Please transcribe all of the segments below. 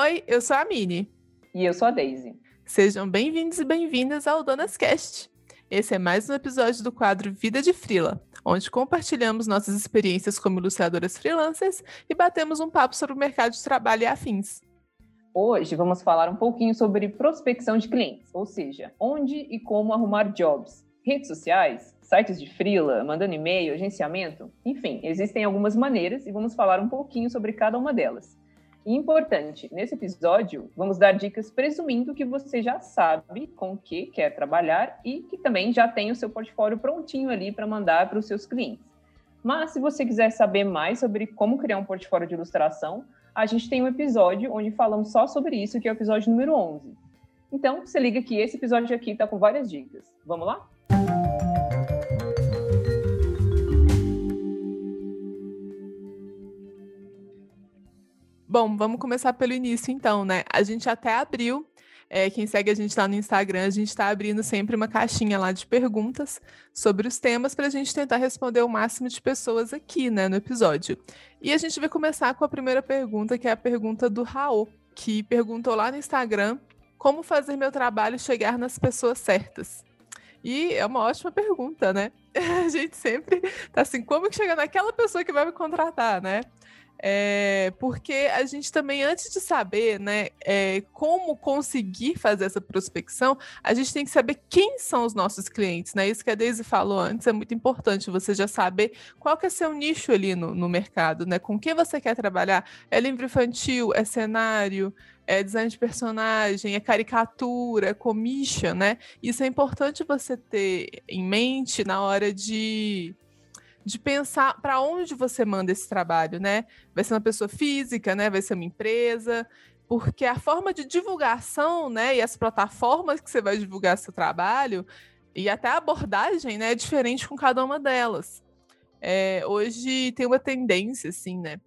Oi, eu sou a Mini. E eu sou a Daisy. Sejam bem-vindos e bem-vindas ao Donas Cast. Esse é mais um episódio do quadro Vida de Frila, onde compartilhamos nossas experiências como ilustradoras freelancers e batemos um papo sobre o mercado de trabalho e afins. Hoje vamos falar um pouquinho sobre prospecção de clientes, ou seja, onde e como arrumar jobs, redes sociais, sites de freela, mandando e-mail, agenciamento, enfim, existem algumas maneiras e vamos falar um pouquinho sobre cada uma delas. Importante, nesse episódio, vamos dar dicas presumindo que você já sabe com o que quer trabalhar e que também já tem o seu portfólio prontinho ali para mandar para os seus clientes. Mas se você quiser saber mais sobre como criar um portfólio de ilustração, a gente tem um episódio onde falamos só sobre isso, que é o episódio número 11. Então, se liga que esse episódio aqui está com várias dicas. Vamos lá? Bom, vamos começar pelo início então, né? A gente até abriu, é, quem segue a gente lá no Instagram, a gente está abrindo sempre uma caixinha lá de perguntas sobre os temas para a gente tentar responder o máximo de pessoas aqui, né, no episódio. E a gente vai começar com a primeira pergunta, que é a pergunta do Raul, que perguntou lá no Instagram como fazer meu trabalho chegar nas pessoas certas. E é uma ótima pergunta, né? A gente sempre tá assim, como que chega naquela pessoa que vai me contratar, né? É, porque a gente também, antes de saber né, é, como conseguir fazer essa prospecção, a gente tem que saber quem são os nossos clientes, né? Isso que a Daisy falou antes é muito importante, você já saber qual que é seu nicho ali no, no mercado, né? Com que você quer trabalhar? É livro infantil, é cenário, é design de personagem, é caricatura, é commission, né? Isso é importante você ter em mente na hora de de pensar para onde você manda esse trabalho, né? Vai ser uma pessoa física, né? Vai ser uma empresa, porque a forma de divulgação, né, e as plataformas que você vai divulgar seu trabalho e até a abordagem, né, é diferente com cada uma delas. É, hoje tem uma tendência, assim, né?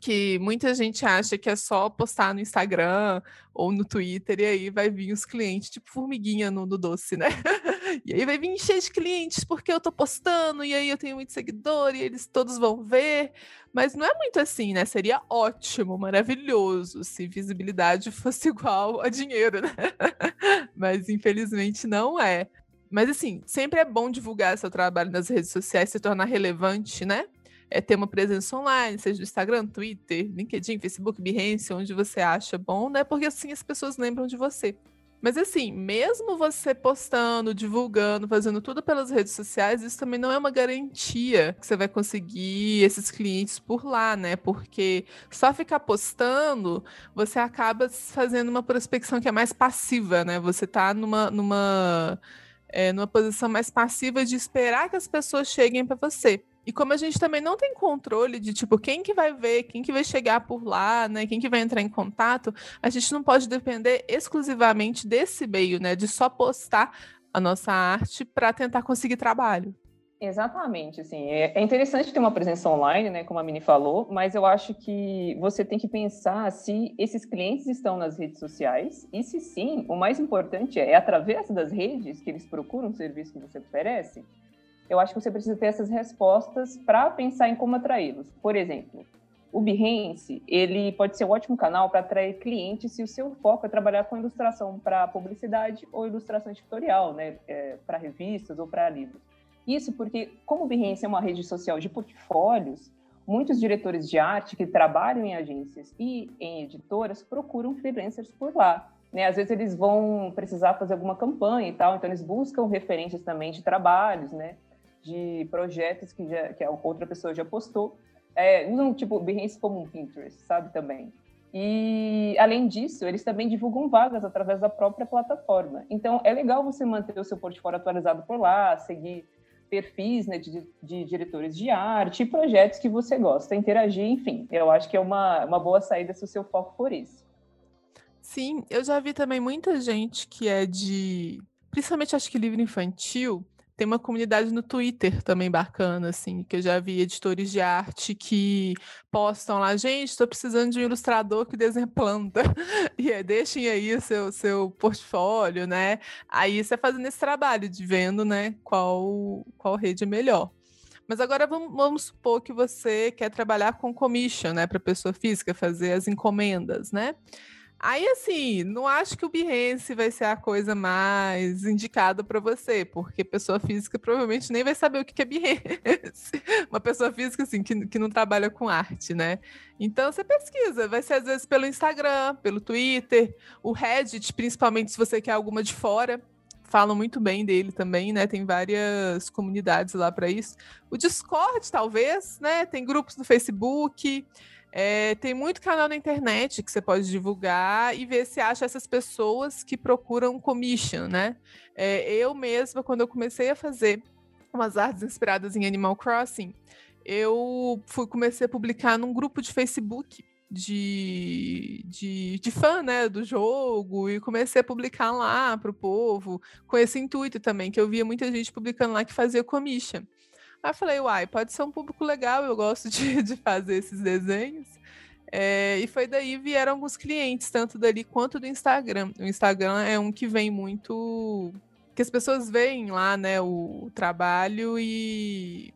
Que muita gente acha que é só postar no Instagram ou no Twitter e aí vai vir os clientes, tipo formiguinha no, no doce, né? e aí vai vir cheio de clientes porque eu tô postando e aí eu tenho muito seguidor e eles todos vão ver. Mas não é muito assim, né? Seria ótimo, maravilhoso se visibilidade fosse igual a dinheiro, né? Mas infelizmente não é. Mas assim, sempre é bom divulgar seu trabalho nas redes sociais, se tornar relevante, né? É ter uma presença online, seja no Instagram, Twitter, LinkedIn, Facebook, Behance, onde você acha bom, né? Porque assim as pessoas lembram de você. Mas assim, mesmo você postando, divulgando, fazendo tudo pelas redes sociais, isso também não é uma garantia que você vai conseguir esses clientes por lá, né? Porque só ficar postando, você acaba fazendo uma prospecção que é mais passiva, né? Você tá numa, numa, é, numa posição mais passiva de esperar que as pessoas cheguem para você. E como a gente também não tem controle de tipo quem que vai ver, quem que vai chegar por lá, né, quem que vai entrar em contato, a gente não pode depender exclusivamente desse meio, né, de só postar a nossa arte para tentar conseguir trabalho. Exatamente, assim, é, é interessante ter uma presença online, né, como a Mini falou, mas eu acho que você tem que pensar se esses clientes estão nas redes sociais e se sim, o mais importante é, é através das redes que eles procuram o serviço que você oferece eu acho que você precisa ter essas respostas para pensar em como atraí-los. Por exemplo, o Behance, ele pode ser um ótimo canal para atrair clientes se o seu foco é trabalhar com ilustração para publicidade ou ilustração editorial, né, é, para revistas ou para livros. Isso porque, como o Behance é uma rede social de portfólios, muitos diretores de arte que trabalham em agências e em editoras procuram freelancers por lá. Né? Às vezes eles vão precisar fazer alguma campanha e tal, então eles buscam referências também de trabalhos, né? De projetos que, já, que a outra pessoa já postou, é, usam tipo Behance como um Pinterest, sabe também. E além disso, eles também divulgam vagas através da própria plataforma. Então é legal você manter o seu portfólio atualizado por lá, seguir perfis né, de, de, diretores de arte, projetos que você gosta, interagir, enfim. Eu acho que é uma, uma boa saída se o seu foco for esse. Sim, eu já vi também muita gente que é de, principalmente acho que livro infantil, tem uma comunidade no Twitter também bacana, assim, que eu já vi editores de arte que postam lá, gente, estou precisando de um ilustrador que desenha planta. E é, deixem aí seu, seu portfólio, né? Aí você fazendo esse trabalho de vendo, né, qual, qual rede é melhor. Mas agora vamos, vamos supor que você quer trabalhar com commission, né, para pessoa física, fazer as encomendas, né? Aí, assim, não acho que o Behance vai ser a coisa mais indicada para você, porque pessoa física provavelmente nem vai saber o que é Behance. Uma pessoa física, assim, que, que não trabalha com arte, né? Então, você pesquisa. Vai ser, às vezes, pelo Instagram, pelo Twitter, o Reddit, principalmente se você quer alguma de fora. Falam muito bem dele também, né? Tem várias comunidades lá para isso. O Discord, talvez, né? Tem grupos no Facebook. É, tem muito canal na internet que você pode divulgar e ver se acha essas pessoas que procuram commission, né? É, eu mesma, quando eu comecei a fazer umas artes inspiradas em Animal Crossing, eu fui comecei a publicar num grupo de Facebook de, de, de fã né, do jogo e comecei a publicar lá para o povo, com esse intuito também, que eu via muita gente publicando lá que fazia commission. Aí eu falei, uai, pode ser um público legal, eu gosto de, de fazer esses desenhos. É, e foi daí vieram alguns clientes, tanto dali quanto do Instagram. O Instagram é um que vem muito. que as pessoas veem lá, né, o trabalho e,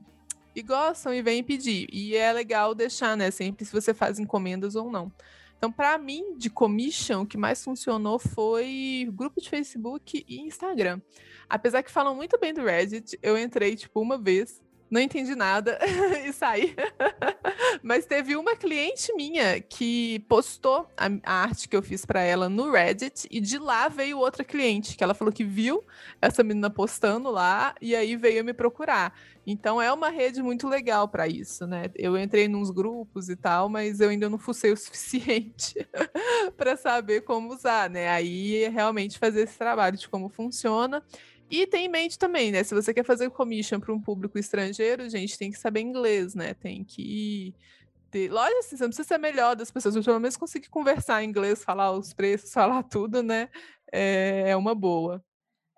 e gostam e vêm pedir. E é legal deixar, né, sempre se você faz encomendas ou não. Então, para mim, de commission, o que mais funcionou foi grupo de Facebook e Instagram. Apesar que falam muito bem do Reddit, eu entrei, tipo, uma vez não entendi nada e saí. Mas teve uma cliente minha que postou a, a arte que eu fiz para ela no Reddit e de lá veio outra cliente que ela falou que viu essa menina postando lá e aí veio me procurar. Então é uma rede muito legal para isso, né? Eu entrei nos grupos e tal, mas eu ainda não fucei o suficiente para saber como usar, né? Aí realmente fazer esse trabalho de como funciona e tem em mente também, né? Se você quer fazer commission para um público estrangeiro, gente, tem que saber inglês, né? Tem que ter. Lógico, assim, você não precisa ser melhor das pessoas, mas pelo menos conseguir conversar em inglês, falar os preços, falar tudo, né? É, é uma boa.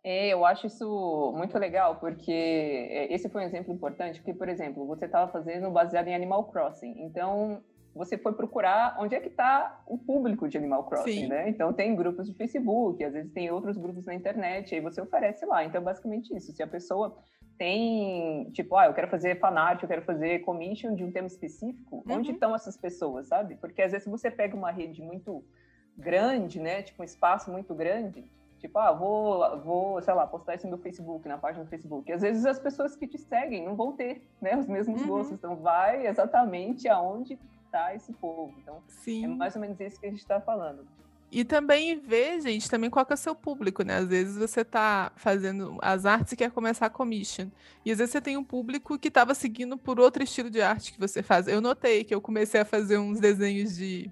É, eu acho isso muito legal, porque é, esse foi um exemplo importante, porque, por exemplo, você estava fazendo baseado em Animal Crossing. Então, você foi procurar onde é que está o público de Animal Crossing, Sim. né? Então tem grupos de Facebook, às vezes tem outros grupos na internet, aí você oferece lá. Então basicamente isso. Se a pessoa tem, tipo, ah, eu quero fazer fanart, eu quero fazer commission de um tema específico, uhum. onde estão essas pessoas, sabe? Porque às vezes você pega uma rede muito grande, né? Tipo um espaço muito grande, tipo, ah, vou, vou, sei lá, postar isso no Facebook, na página do Facebook. E às vezes as pessoas que te seguem não vão ter, né, os mesmos uhum. gostos. Então vai exatamente aonde conquistar esse povo. Então, é Sim. é mais ou menos isso que a gente está falando. E também ver, gente, também qual que é o seu público, né? Às vezes você está fazendo as artes e quer começar a commission. E às vezes você tem um público que estava seguindo por outro estilo de arte que você faz. Eu notei que eu comecei a fazer uns desenhos de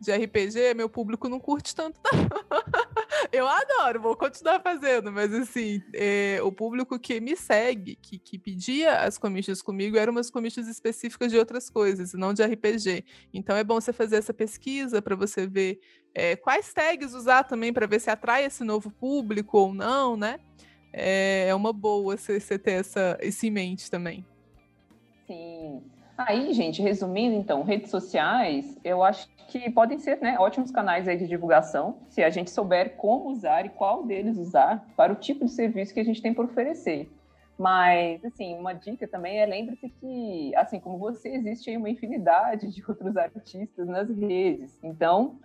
de RPG, meu público não curte tanto, não. eu adoro, vou continuar fazendo, mas assim, é, o público que me segue, que, que pedia as commissions comigo, eram umas commissions específicas de outras coisas, não de RPG. Então é bom você fazer essa pesquisa para você ver é, quais tags usar também para ver se atrai esse novo público ou não, né? É, é uma boa você, ter essa, isso em mente também. Sim. Aí, gente, resumindo, então, redes sociais, eu acho que podem ser né, ótimos canais aí de divulgação, se a gente souber como usar e qual deles usar para o tipo de serviço que a gente tem por oferecer. Mas, assim, uma dica também é lembre-se que, assim como você, existe aí uma infinidade de outros artistas nas redes. Então,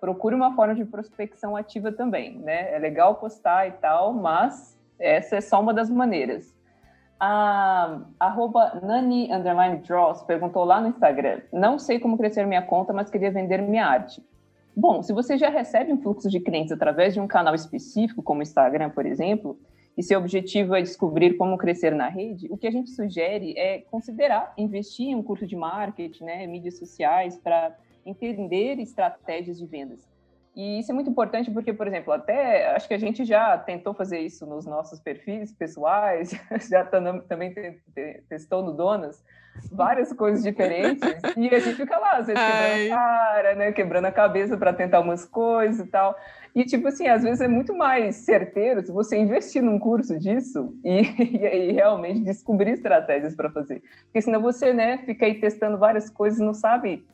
procure uma forma de prospecção ativa também, né? É legal postar e tal, mas essa é só uma das maneiras. A arroba Nani Draws perguntou lá no Instagram: Não sei como crescer minha conta, mas queria vender minha arte. Bom, se você já recebe um fluxo de clientes através de um canal específico, como o Instagram, por exemplo, e seu objetivo é descobrir como crescer na rede, o que a gente sugere é considerar investir em um curso de marketing, né, mídias sociais, para entender estratégias de vendas. E isso é muito importante porque, por exemplo, até acho que a gente já tentou fazer isso nos nossos perfis pessoais, já também testou no Donas, várias coisas diferentes, e a gente fica lá, às vezes, quebrando a cara, né, quebrando a cabeça para tentar umas coisas e tal. E, tipo assim, às vezes é muito mais certeiro se você investir num curso disso e, e, e realmente descobrir estratégias para fazer. Porque senão você, né, fica aí testando várias coisas e não sabe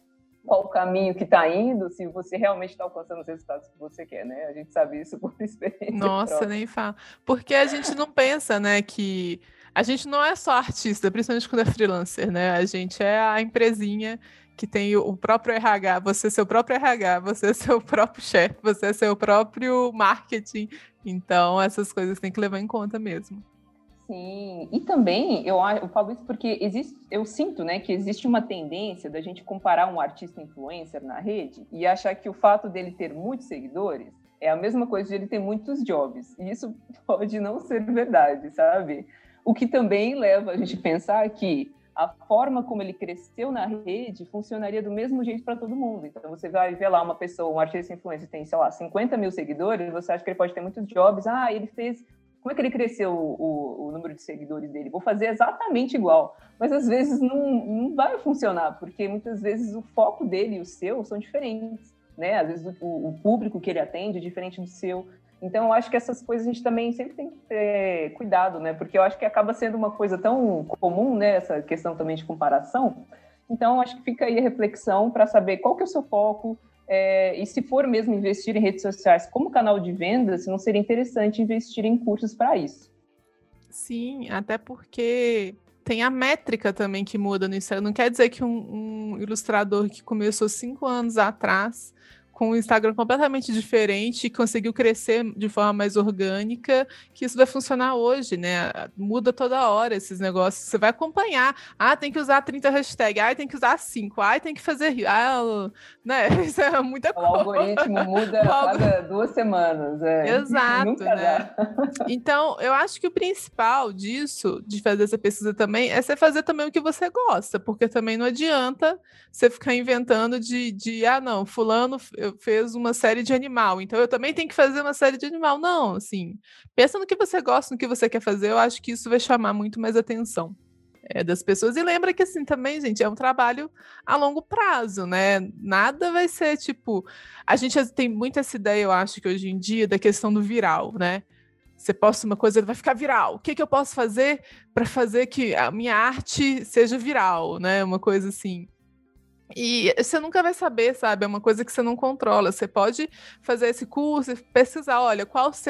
qual o caminho que está indo, se você realmente está alcançando os resultados que você quer, né? A gente sabe isso por experiência. Nossa, própria. nem fala. Porque a gente não pensa, né, que a gente não é só artista, principalmente quando é freelancer, né? A gente é a empresinha que tem o próprio RH, você é seu próprio RH, você é seu próprio chefe, você é seu próprio marketing. Então, essas coisas tem que levar em conta mesmo. Sim, e também eu, eu falo isso porque existe, eu sinto né, que existe uma tendência da gente comparar um artista influencer na rede e achar que o fato dele ter muitos seguidores é a mesma coisa de ele ter muitos jobs. E isso pode não ser verdade, sabe? O que também leva a gente a pensar que a forma como ele cresceu na rede funcionaria do mesmo jeito para todo mundo. Então, você vai ver lá uma pessoa, um artista influencer, tem, sei lá, 50 mil seguidores, você acha que ele pode ter muitos jobs. Ah, ele fez. Como é que ele cresceu o, o número de seguidores dele? Vou fazer exatamente igual. Mas às vezes não, não vai funcionar, porque muitas vezes o foco dele e o seu são diferentes. Né? Às vezes o, o público que ele atende é diferente do seu. Então, eu acho que essas coisas a gente também sempre tem que ter cuidado, né? Porque eu acho que acaba sendo uma coisa tão comum, né? Essa questão também de comparação. Então, acho que fica aí a reflexão para saber qual que é o seu foco, é, e se for mesmo investir em redes sociais como canal de vendas, não seria interessante investir em cursos para isso. Sim, até porque tem a métrica também que muda no Instagram. Não quer dizer que um, um ilustrador que começou cinco anos atrás com um Instagram completamente diferente e conseguiu crescer de forma mais orgânica, que isso vai funcionar hoje, né? Muda toda hora esses negócios. Você vai acompanhar. Ah, tem que usar 30 hashtags. Ah, tem que usar 5. Ah, tem que fazer. Ah, né? Isso é muita coisa. O algoritmo muda a cada duas semanas. É. Exato, né? Então, eu acho que o principal disso, de fazer essa pesquisa também, é você fazer também o que você gosta, porque também não adianta você ficar inventando de, de ah, não, fulano, eu fez uma série de animal, então eu também tenho que fazer uma série de animal. Não, assim, pensa no que você gosta, no que você quer fazer, eu acho que isso vai chamar muito mais atenção. É, das pessoas. E lembra que, assim, também, gente, é um trabalho a longo prazo, né? Nada vai ser tipo. A gente tem muito essa ideia, eu acho, que hoje em dia, da questão do viral, né? Você posta uma coisa, vai ficar viral. O que, que eu posso fazer para fazer que a minha arte seja viral, né? Uma coisa assim. E você nunca vai saber, sabe? É uma coisa que você não controla. Você pode fazer esse curso e pesquisar, olha, quais,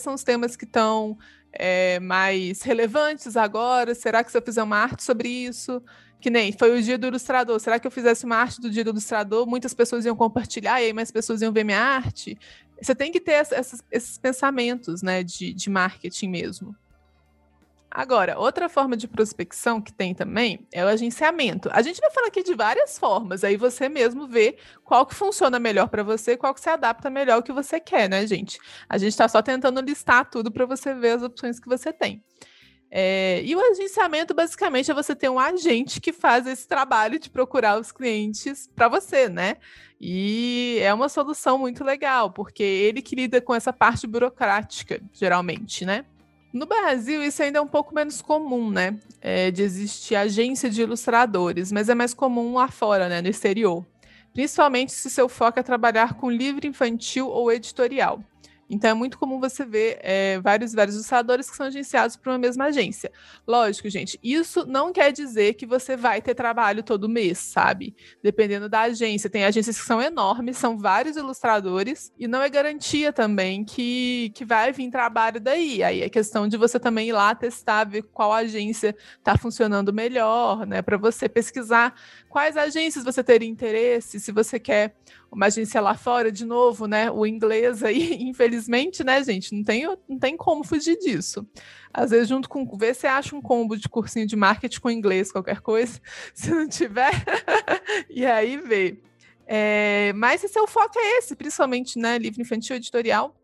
são os temas que estão é, mais relevantes agora? Será que se eu fizer uma arte sobre isso? Que nem foi o dia do ilustrador. Será que eu fizesse uma arte do dia do ilustrador? Muitas pessoas iam compartilhar e aí mais pessoas iam ver minha arte. Você tem que ter esses, esses pensamentos, né, de, de marketing mesmo. Agora, outra forma de prospecção que tem também é o agenciamento. A gente vai falar aqui de várias formas, aí você mesmo vê qual que funciona melhor para você, qual que se adapta melhor ao que você quer, né, gente? A gente está só tentando listar tudo para você ver as opções que você tem. É, e o agenciamento, basicamente, é você ter um agente que faz esse trabalho de procurar os clientes para você, né? E é uma solução muito legal, porque ele que lida com essa parte burocrática, geralmente, né? No Brasil, isso ainda é um pouco menos comum, né? É, de existir agência de ilustradores, mas é mais comum lá fora, né? No exterior. Principalmente se seu foco é trabalhar com livro infantil ou editorial. Então é muito comum você ver é, vários, vários ilustradores que são agenciados por uma mesma agência. Lógico, gente, isso não quer dizer que você vai ter trabalho todo mês, sabe? Dependendo da agência. Tem agências que são enormes, são vários ilustradores, e não é garantia também que, que vai vir trabalho daí. Aí é questão de você também ir lá testar, ver qual agência está funcionando melhor, né? Para você pesquisar quais agências você teria interesse, se você quer uma agência lá fora, de novo, né? O inglês aí, infelizmente, né, gente? Não tem, não tem como fugir disso. Às vezes, junto com. Vê se acha um combo de cursinho de marketing com inglês, qualquer coisa. Se não tiver, e aí vê. É, mas se seu foco é esse, principalmente, né? Livro infantil editorial,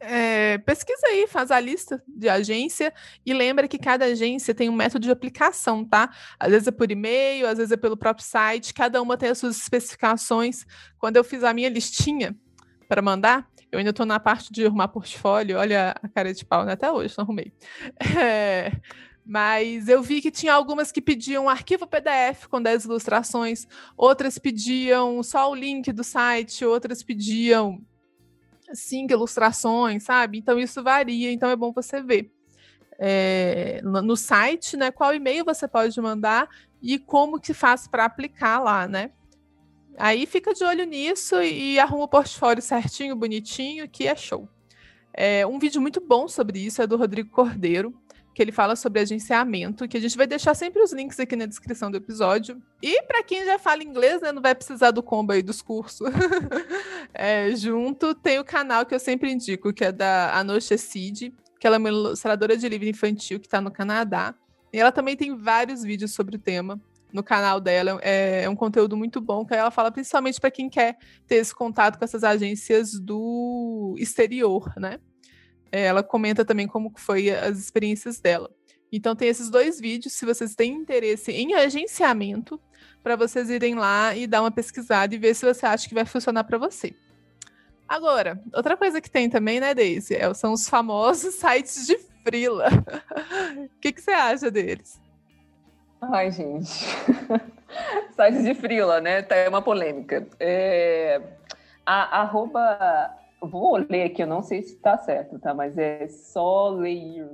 é, pesquisa aí, faz a lista de agência e lembra que cada agência tem um método de aplicação, tá? Às vezes é por e-mail, às vezes é pelo próprio site, cada uma tem as suas especificações. Quando eu fiz a minha listinha para mandar, eu ainda estou na parte de arrumar portfólio, olha a cara de pau, né? até hoje não arrumei. É, mas eu vi que tinha algumas que pediam um arquivo PDF com 10 ilustrações, outras pediam só o link do site, outras pediam cinco ilustrações, sabe? Então isso varia, então é bom você ver. É, no, site, né? Qual e-mail você pode mandar e como que faz para aplicar lá, né? Aí fica de olho nisso e, e arruma o portfólio certinho, bonitinho, que é show. É, um vídeo muito bom sobre isso é do Rodrigo Cordeiro, que ele fala sobre agenciamento, que a gente vai deixar sempre os links aqui na descrição do episódio. E para quem já fala inglês, né, não vai precisar do combo aí dos cursos. é, junto tem o canal que eu sempre indico, que é da Anoche Cid, que ela é uma ilustradora de livro infantil que está no Canadá. E ela também tem vários vídeos sobre o tema no canal dela. É, é um conteúdo muito bom, que ela fala principalmente para quem quer ter esse contato com essas agências do exterior, né? É, ela comenta também como foi as experiências dela. Então tem esses dois vídeos, se vocês têm interesse em agenciamento, para vocês irem lá e dar uma pesquisada e ver se você acha que vai funcionar para você. Agora, outra coisa que tem também, né, Daisy, é, são os famosos sites de frila. O que, que você acha deles? Ai, gente. sites de frila, né? Tá uma polêmica. É... A, arroba Vou ler aqui, eu não sei se está certo, tá? Mas é só ler,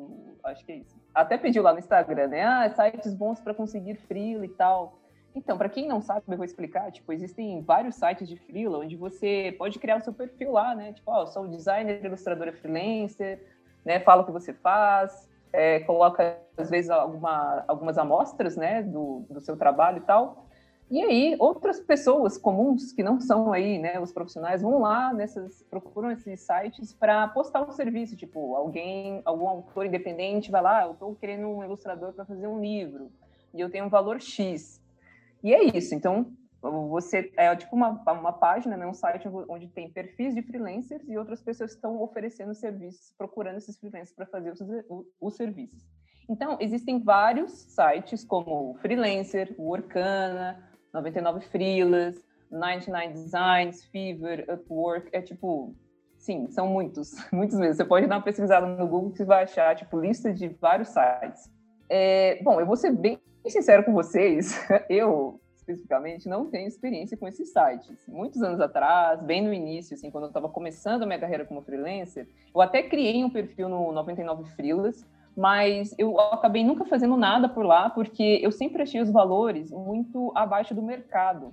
acho que é isso. Até pediu lá no Instagram, né? Ah, sites bons para conseguir freela e tal. Então, para quem não sabe, eu vou explicar. Tipo, existem vários sites de freela onde você pode criar o seu perfil lá, né? Tipo, ó, oh, sou designer, ilustradora freelancer, né? Fala o que você faz, é, coloca às vezes alguma, algumas amostras, né, do, do seu trabalho e tal. E aí, outras pessoas comuns que não são aí, né, os profissionais, vão lá nessas, procuram esses sites para postar o um serviço, tipo, alguém, algum autor independente vai lá, eu estou querendo um ilustrador para fazer um livro e eu tenho um valor X. E é isso. Então, você é tipo uma, uma página, né, um site onde tem perfis de freelancers e outras pessoas estão oferecendo serviços, procurando esses freelancers para fazer os, os serviços. Então, existem vários sites como Freelancer, Workana, 99 Freelas, 99 Designs, Fever, Upwork, é tipo, sim, são muitos, muitos mesmo. Você pode dar uma pesquisada no Google que você vai achar, tipo, lista de vários sites. É, bom, eu vou ser bem sincero com vocês, eu, especificamente, não tenho experiência com esses sites. Muitos anos atrás, bem no início, assim, quando eu estava começando a minha carreira como freelancer, eu até criei um perfil no 99 Freelas, mas eu acabei nunca fazendo nada por lá, porque eu sempre achei os valores muito abaixo do mercado.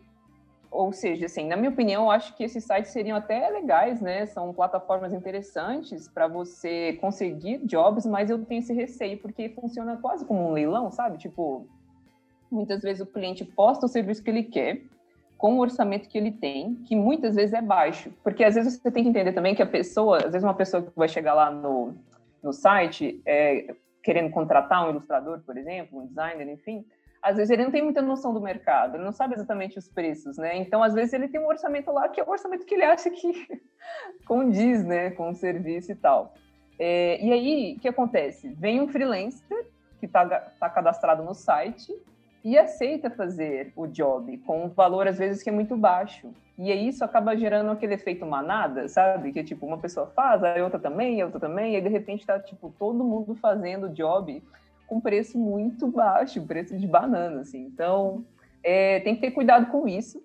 Ou seja, assim, na minha opinião, eu acho que esses sites seriam até legais, né? São plataformas interessantes para você conseguir jobs, mas eu tenho esse receio, porque funciona quase como um leilão, sabe? Tipo, muitas vezes o cliente posta o serviço que ele quer, com o orçamento que ele tem, que muitas vezes é baixo. Porque às vezes você tem que entender também que a pessoa, às vezes uma pessoa que vai chegar lá no, no site, é, querendo contratar um ilustrador, por exemplo, um designer, enfim, às vezes ele não tem muita noção do mercado, ele não sabe exatamente os preços, né? Então, às vezes ele tem um orçamento lá que é o orçamento que ele acha que condiz, né, com o serviço e tal. É, e aí, o que acontece? Vem um freelancer que está tá cadastrado no site e aceita fazer o job com um valor, às vezes, que é muito baixo. E aí isso acaba gerando aquele efeito manada, sabe? Que, tipo, uma pessoa faz, a outra também, a outra também, e aí, de repente, tá, tipo, todo mundo fazendo o job com preço muito baixo, preço de banana, assim. Então, é, tem que ter cuidado com isso.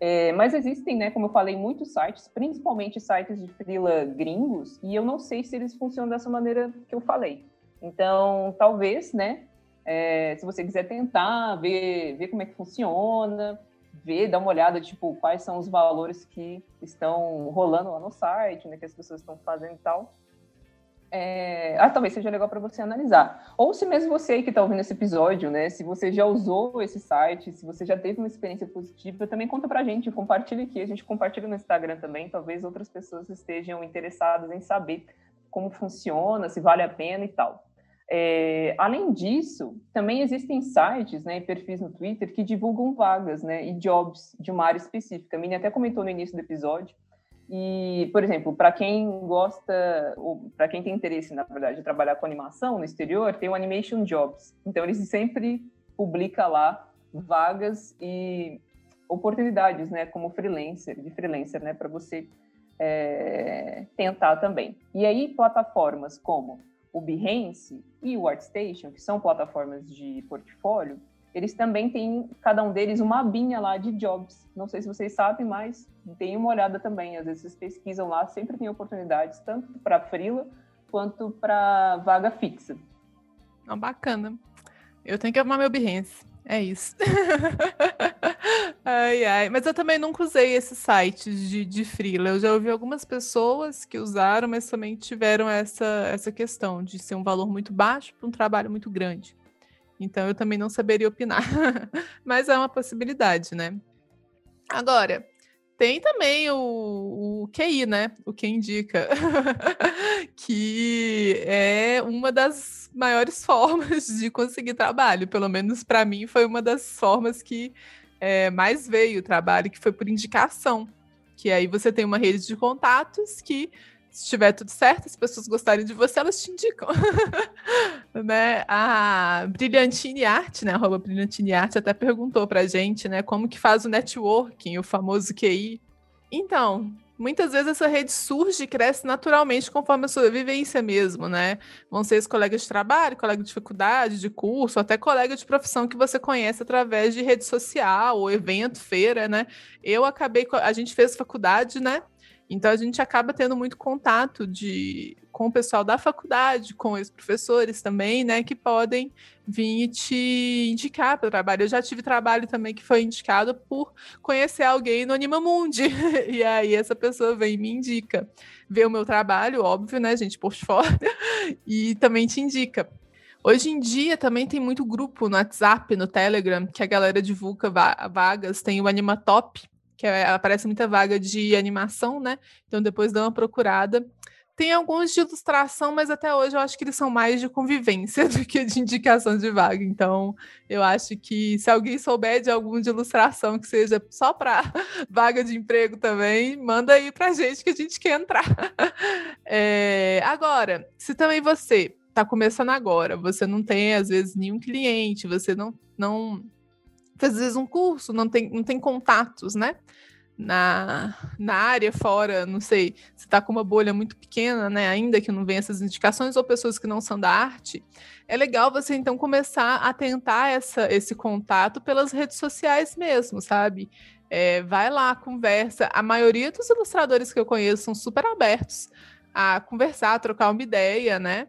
É, mas existem, né, como eu falei, muitos sites, principalmente sites de freela gringos, e eu não sei se eles funcionam dessa maneira que eu falei. Então, talvez, né, é, se você quiser tentar, ver, ver como é que funciona, ver, dar uma olhada, tipo, quais são os valores que estão rolando lá no site, né, que as pessoas estão fazendo e tal. É... Ah, talvez seja legal para você analisar. Ou se mesmo você aí que está ouvindo esse episódio, né, se você já usou esse site, se você já teve uma experiência positiva, também conta para a gente, compartilha aqui, a gente compartilha no Instagram também, talvez outras pessoas estejam interessadas em saber como funciona, se vale a pena e tal. É, além disso, também existem sites né, e perfis no Twitter que divulgam vagas né, e jobs de uma área específica. A Mini até comentou no início do episódio. E, por exemplo, para quem gosta, ou para quem tem interesse, na verdade, de trabalhar com animação no exterior, tem o Animation Jobs. Então, eles sempre publicam lá vagas e oportunidades, né, como freelancer, de freelancer, né, para você é, tentar também. E aí, plataformas como o Behance e o ArtStation, que são plataformas de portfólio, eles também têm, cada um deles, uma abinha lá de jobs. Não sei se vocês sabem, mas tem uma olhada também. Às vezes vocês pesquisam lá, sempre tem oportunidades, tanto para freela quanto para vaga fixa. Oh, bacana. Eu tenho que arrumar meu Behance. É isso. Ai, ai. Mas eu também nunca usei esses sites de, de freela. Eu já ouvi algumas pessoas que usaram, mas também tiveram essa, essa questão de ser um valor muito baixo para um trabalho muito grande. Então eu também não saberia opinar. mas é uma possibilidade, né? Agora, tem também o, o QI, né? O que indica, que é uma das maiores formas de conseguir trabalho. Pelo menos para mim foi uma das formas que é, mais veio o trabalho, que foi por indicação. Que aí você tem uma rede de contatos que, se estiver tudo certo, as pessoas gostarem de você, elas te indicam. né? A Brilhantine Arte, né? Arroba Brilhantine Arte até perguntou pra gente, né? Como que faz o networking, o famoso QI. Então, muitas vezes essa rede surge e cresce naturalmente conforme a sua vivência mesmo, né? Vão ser os colegas de trabalho, colega de faculdade, de curso, até colega de profissão que você conhece através de rede social, ou evento, feira, né? Eu acabei, a gente fez faculdade, né? Então a gente acaba tendo muito contato de, com o pessoal da faculdade, com os professores também, né, que podem vir te indicar para trabalho. Eu já tive trabalho também que foi indicado por conhecer alguém no Anima Mundi. e aí essa pessoa vem e me indica. Vê o meu trabalho, óbvio, né, gente, portfólio, e também te indica. Hoje em dia também tem muito grupo no WhatsApp, no Telegram, que a galera divulga vagas. Tem o Animatop, que é, aparece muita vaga de animação, né? Então depois dá uma procurada. Tem alguns de ilustração, mas até hoje eu acho que eles são mais de convivência do que de indicação de vaga. Então, eu acho que se alguém souber de algum de ilustração que seja só para vaga de emprego também, manda aí para gente que a gente quer entrar. É, agora, se também você está começando agora, você não tem às vezes nenhum cliente, você não não às vezes um curso, não tem, não tem contatos, né? Na, na área fora, não sei, se está com uma bolha muito pequena, né? Ainda que não venha essas indicações, ou pessoas que não são da arte, é legal você então começar a tentar essa, esse contato pelas redes sociais mesmo, sabe? É, vai lá, conversa. A maioria dos ilustradores que eu conheço são super abertos a conversar, a trocar uma ideia, né?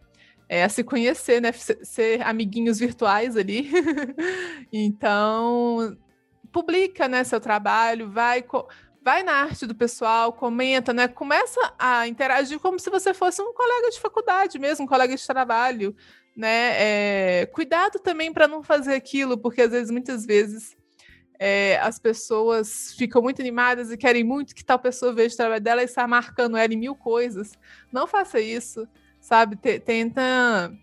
É, a se conhecer, né? Ser amiguinhos virtuais ali. então, publica, né, seu trabalho, vai vai na arte do pessoal, comenta, né? Começa a interagir como se você fosse um colega de faculdade mesmo, um colega de trabalho, né? É, cuidado também para não fazer aquilo, porque às vezes, muitas vezes, é, as pessoas ficam muito animadas e querem muito que tal pessoa veja o trabalho dela e está marcando ela em mil coisas. Não faça isso sabe? tenta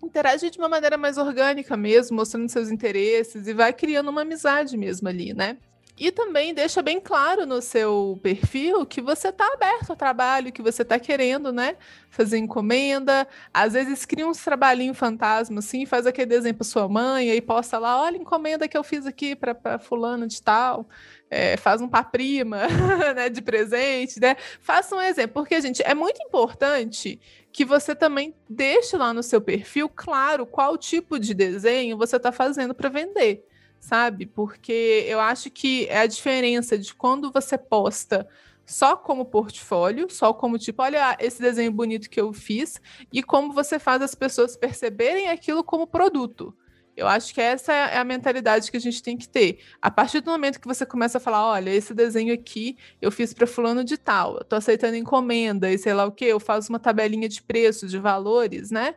interagir de uma maneira mais orgânica mesmo, mostrando seus interesses e vai criando uma amizade mesmo ali, né? E também deixa bem claro no seu perfil que você está aberto ao trabalho, que você está querendo, né? Fazer encomenda. Às vezes cria uns trabalhinhos fantasma, assim, faz aquele desenho para sua mãe, e posta lá, olha, encomenda que eu fiz aqui para fulano de tal. É, faz um para prima, né? De presente, né? Faça um exemplo, porque, gente, é muito importante que você também deixe lá no seu perfil claro qual tipo de desenho você está fazendo para vender sabe? Porque eu acho que é a diferença de quando você posta só como portfólio, só como tipo, olha esse desenho bonito que eu fiz, e como você faz as pessoas perceberem aquilo como produto. Eu acho que essa é a mentalidade que a gente tem que ter. A partir do momento que você começa a falar, olha, esse desenho aqui eu fiz para fulano de tal, eu tô aceitando encomenda e sei lá o que, eu faço uma tabelinha de preços, de valores, né?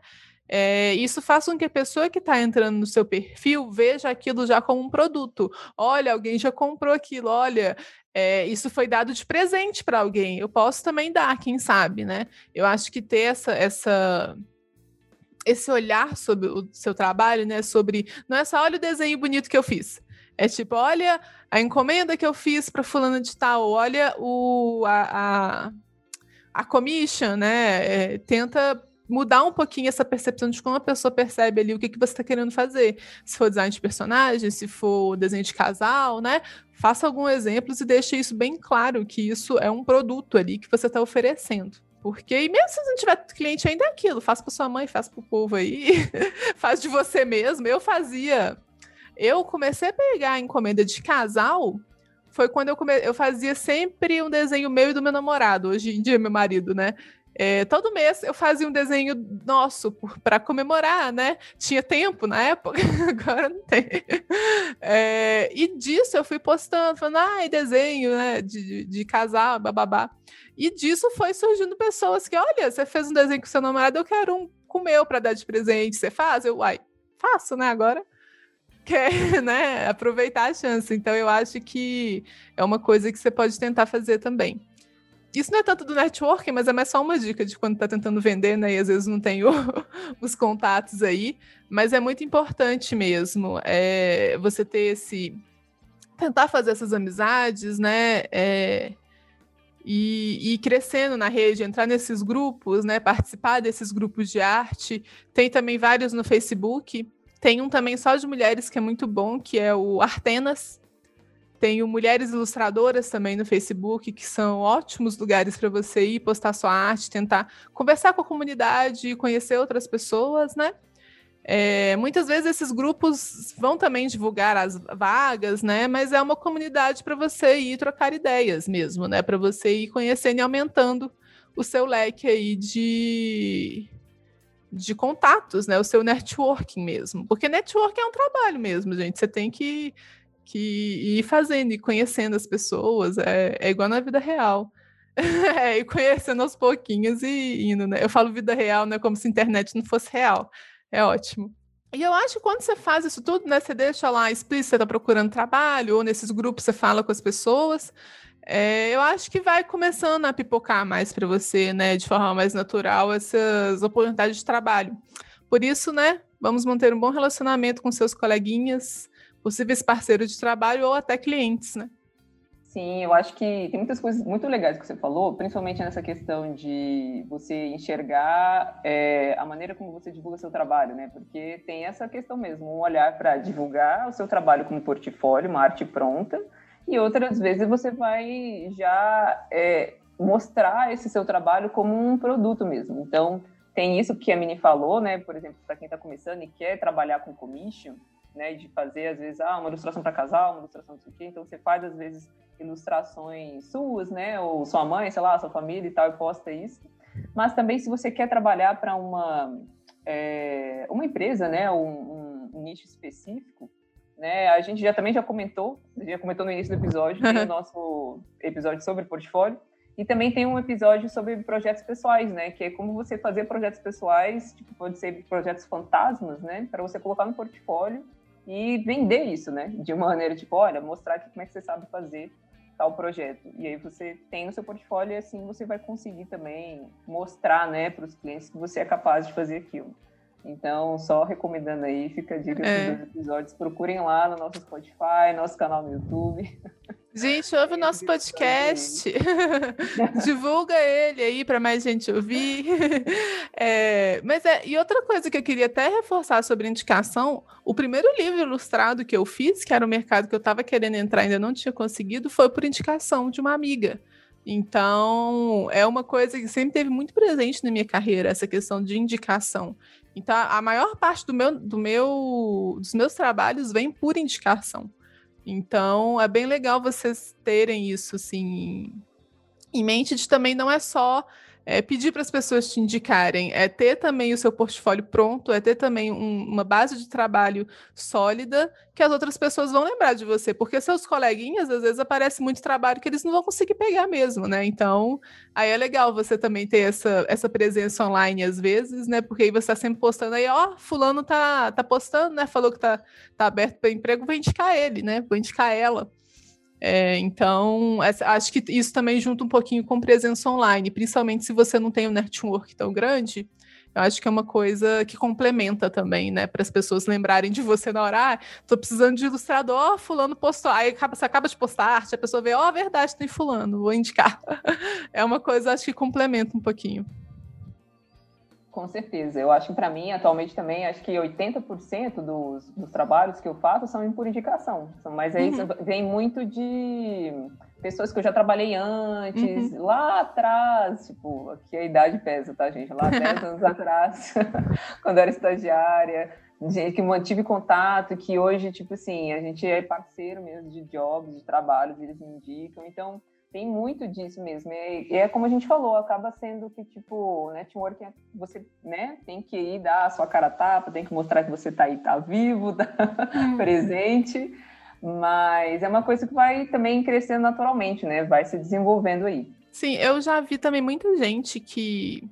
É, isso faz com que a pessoa que está entrando no seu perfil veja aquilo já como um produto. Olha, alguém já comprou aquilo, olha, é, isso foi dado de presente para alguém. Eu posso também dar, quem sabe, né? Eu acho que ter essa, essa esse olhar sobre o seu trabalho, né? Sobre não é só olha o desenho bonito que eu fiz. É tipo, olha a encomenda que eu fiz para fulano de tal, olha o a, a, a commission, né? É, tenta mudar um pouquinho essa percepção de como a pessoa percebe ali o que, que você está querendo fazer. Se for design de personagem, se for desenho de casal, né? Faça alguns exemplos e deixe isso bem claro que isso é um produto ali que você está oferecendo. Porque, e mesmo se não tiver cliente ainda é aquilo, faz para sua mãe, faz para o povo aí, faz de você mesmo. Eu fazia. Eu comecei a pegar a encomenda de casal foi quando eu, come... eu fazia sempre um desenho meu e do meu namorado, hoje em dia meu marido, né? É, todo mês eu fazia um desenho nosso para comemorar, né? Tinha tempo na época, agora não tem. É, e disso eu fui postando, falando, ai, desenho, né? De, de casal, bababá. E disso foi surgindo pessoas que, olha, você fez um desenho com seu namorado, eu quero um com o meu para dar de presente. Você faz? Eu, uai, faço, né? Agora quer né, aproveitar a chance. Então, eu acho que é uma coisa que você pode tentar fazer também. Isso não é tanto do networking, mas é mais só uma dica de quando está tentando vender, né? E às vezes não tem o, os contatos aí. Mas é muito importante mesmo é, você ter esse. tentar fazer essas amizades, né? É, e, e crescendo na rede, entrar nesses grupos, né? Participar desses grupos de arte. Tem também vários no Facebook. Tem um também só de mulheres que é muito bom, que é o Artenas. Tenho Mulheres Ilustradoras também no Facebook, que são ótimos lugares para você ir postar sua arte, tentar conversar com a comunidade conhecer outras pessoas, né? É, muitas vezes esses grupos vão também divulgar as vagas, né? Mas é uma comunidade para você ir trocar ideias mesmo, né? Para você ir conhecendo e aumentando o seu leque aí de, de contatos, né? O seu networking mesmo. Porque networking é um trabalho mesmo, gente. Você tem que que ir fazendo e conhecendo as pessoas é, é igual na vida real. é, e conhecendo aos pouquinhos e indo, né? Eu falo vida real, né? Como se a internet não fosse real. É ótimo. E eu acho que quando você faz isso tudo, né? Você deixa lá explícito, você está procurando trabalho, ou nesses grupos você fala com as pessoas. É, eu acho que vai começando a pipocar mais para você, né? De forma mais natural, essas oportunidades de trabalho. Por isso, né? Vamos manter um bom relacionamento com seus coleguinhas, possíveis parceiros de trabalho ou até clientes, né? Sim, eu acho que tem muitas coisas muito legais que você falou, principalmente nessa questão de você enxergar é, a maneira como você divulga seu trabalho, né? Porque tem essa questão mesmo, um olhar para divulgar o seu trabalho como portfólio, uma arte pronta, e outras vezes você vai já é, mostrar esse seu trabalho como um produto mesmo. Então, tem isso que a Mini falou, né? Por exemplo, para quem está começando e quer trabalhar com commission, né, de fazer às vezes ah, uma ilustração para casal, uma ilustração não sei o quê, então você faz às vezes ilustrações suas, né, ou sua mãe, sei lá, sua família e tal, e posta isso. Mas também se você quer trabalhar para uma é, uma empresa, né, um, um, nicho específico, né, a gente já também já comentou, já comentou no início do episódio, tem o nosso episódio sobre portfólio, e também tem um episódio sobre projetos pessoais, né? Que é como você fazer projetos pessoais, tipo, pode ser projetos fantasmas, né? Para você colocar no portfólio e vender isso, né? De uma maneira tipo, olha, mostrar aqui como é que você sabe fazer tal projeto. E aí você tem no seu portfólio e assim você vai conseguir também mostrar, né, para os clientes que você é capaz de fazer aquilo. Então, só recomendando aí, fica a dica é. dos episódios. Procurem lá no nosso Spotify, nosso canal no YouTube. Gente, ouve o nosso podcast. Divulga ele aí para mais gente ouvir. É, mas é, e outra coisa que eu queria até reforçar sobre indicação: o primeiro livro ilustrado que eu fiz, que era o mercado que eu estava querendo entrar, ainda não tinha conseguido, foi por indicação de uma amiga. Então, é uma coisa que sempre teve muito presente na minha carreira, essa questão de indicação. Então, a maior parte do meu, do meu, dos meus trabalhos vem por indicação. Então, é bem legal vocês terem isso assim em mente de também não é só é, pedir para as pessoas te indicarem, é ter também o seu portfólio pronto, é ter também um, uma base de trabalho sólida que as outras pessoas vão lembrar de você, porque seus coleguinhas, às vezes, aparece muito trabalho que eles não vão conseguir pegar mesmo, né? Então, aí é legal você também ter essa, essa presença online às vezes, né? Porque aí você está sempre postando aí, ó, oh, fulano tá, tá postando, né? Falou que tá, tá aberto para emprego, vou indicar ele, né? Vou indicar ela. É, então, acho que isso também junta um pouquinho com presença online, principalmente se você não tem um network tão grande. Eu acho que é uma coisa que complementa também, né? Para as pessoas lembrarem de você na hora. Ah, tô precisando de ilustrador, fulano postou. Aí acaba, você acaba de postar arte, a pessoa vê, ó, oh, verdade, tem fulano, vou indicar. é uma coisa, acho que complementa um pouquinho. Com certeza. Eu acho que para mim, atualmente também, acho que 80% dos, dos trabalhos que eu faço são por indicação. Mas aí uhum. vem muito de pessoas que eu já trabalhei antes, uhum. lá atrás, tipo, aqui a idade pesa, tá, gente? Lá 10 anos atrás, quando eu era estagiária, gente que mantive contato, que hoje, tipo assim, a gente é parceiro mesmo de jobs, de trabalhos, eles me indicam. Então, tem muito disso mesmo. E é, como a gente falou, acaba sendo que, tipo, networking, é, você né, tem que ir dar a sua cara a tapa, tem que mostrar que você tá aí, tá vivo, tá hum. presente. Mas é uma coisa que vai também crescendo naturalmente, né? Vai se desenvolvendo aí. Sim, eu já vi também muita gente que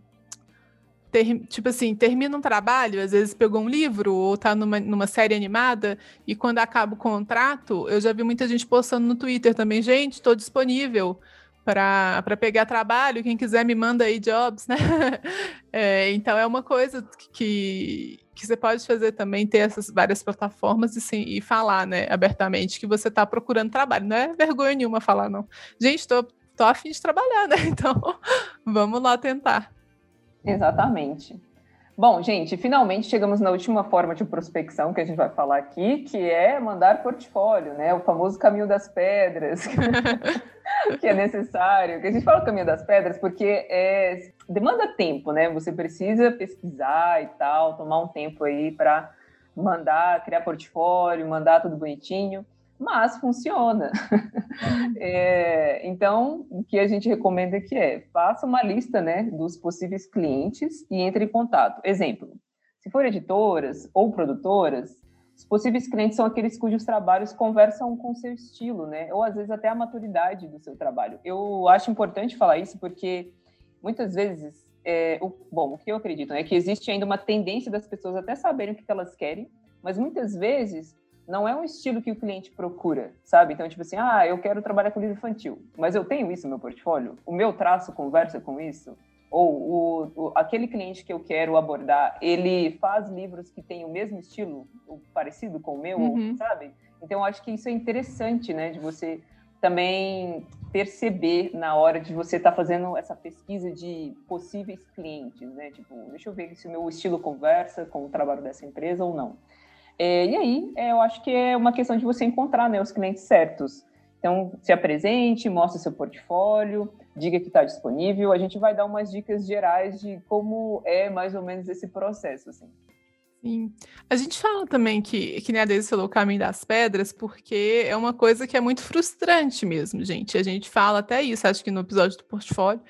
ter, tipo assim, termina um trabalho, às vezes pegou um livro ou tá numa, numa série animada, e quando acaba o contrato, eu já vi muita gente postando no Twitter também, gente, estou disponível para pegar trabalho, quem quiser me manda aí jobs, né? É, então é uma coisa que, que você pode fazer também, ter essas várias plataformas e, sim, e falar, né, abertamente, que você está procurando trabalho. Não é vergonha nenhuma falar, não. Gente, estou tô, tô afim de trabalhar, né? Então, vamos lá tentar. Exatamente. Bom, gente, finalmente chegamos na última forma de prospecção que a gente vai falar aqui, que é mandar portfólio, né? O famoso caminho das pedras, que é necessário. Que a gente fala caminho das pedras porque é, demanda tempo, né? Você precisa pesquisar e tal, tomar um tempo aí para mandar, criar portfólio, mandar tudo bonitinho mas funciona. é, então, o que a gente recomenda que é, faça uma lista né, dos possíveis clientes e entre em contato. Exemplo, se for editoras ou produtoras, os possíveis clientes são aqueles cujos trabalhos conversam com o seu estilo, né? Ou às vezes até a maturidade do seu trabalho. Eu acho importante falar isso porque muitas vezes, é, o, bom, o que eu acredito é que existe ainda uma tendência das pessoas até saberem o que elas querem, mas muitas vezes não é um estilo que o cliente procura, sabe? Então, tipo assim, ah, eu quero trabalhar com livro infantil, mas eu tenho isso no meu portfólio? O meu traço conversa com isso? Ou o, o, aquele cliente que eu quero abordar, ele faz livros que têm o mesmo estilo, parecido com o meu, uhum. sabe? Então, eu acho que isso é interessante, né? De você também perceber na hora de você estar tá fazendo essa pesquisa de possíveis clientes, né? Tipo, deixa eu ver se o meu estilo conversa com o trabalho dessa empresa ou não. É, e aí, é, eu acho que é uma questão de você encontrar né, os clientes certos. Então, se apresente, mostre seu portfólio, diga que está disponível. A gente vai dar umas dicas gerais de como é mais ou menos esse processo. Assim. Sim. A gente fala também que, que nem a Deise falou, o caminho das pedras, porque é uma coisa que é muito frustrante mesmo, gente. A gente fala até isso, acho que no episódio do portfólio,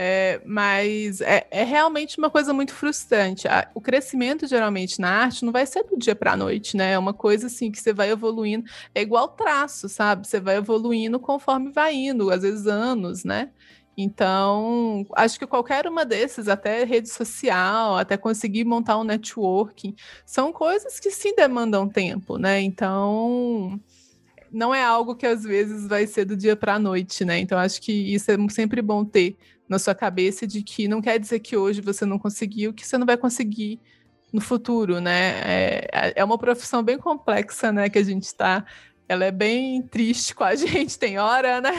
é, mas é, é, realmente uma coisa muito frustrante. O crescimento, geralmente, na arte não vai ser do dia para a noite, né? É uma coisa assim que você vai evoluindo. É igual traço, sabe? Você vai evoluindo conforme vai indo, às vezes anos, né? Então, acho que qualquer uma desses, até rede social, até conseguir montar um networking, são coisas que sim demandam tempo, né? Então, não é algo que às vezes vai ser do dia para a noite, né? Então, acho que isso é sempre bom ter na sua cabeça de que não quer dizer que hoje você não conseguiu, que você não vai conseguir no futuro, né? É, é uma profissão bem complexa, né? Que a gente está. Ela é bem triste com a gente, tem hora, né?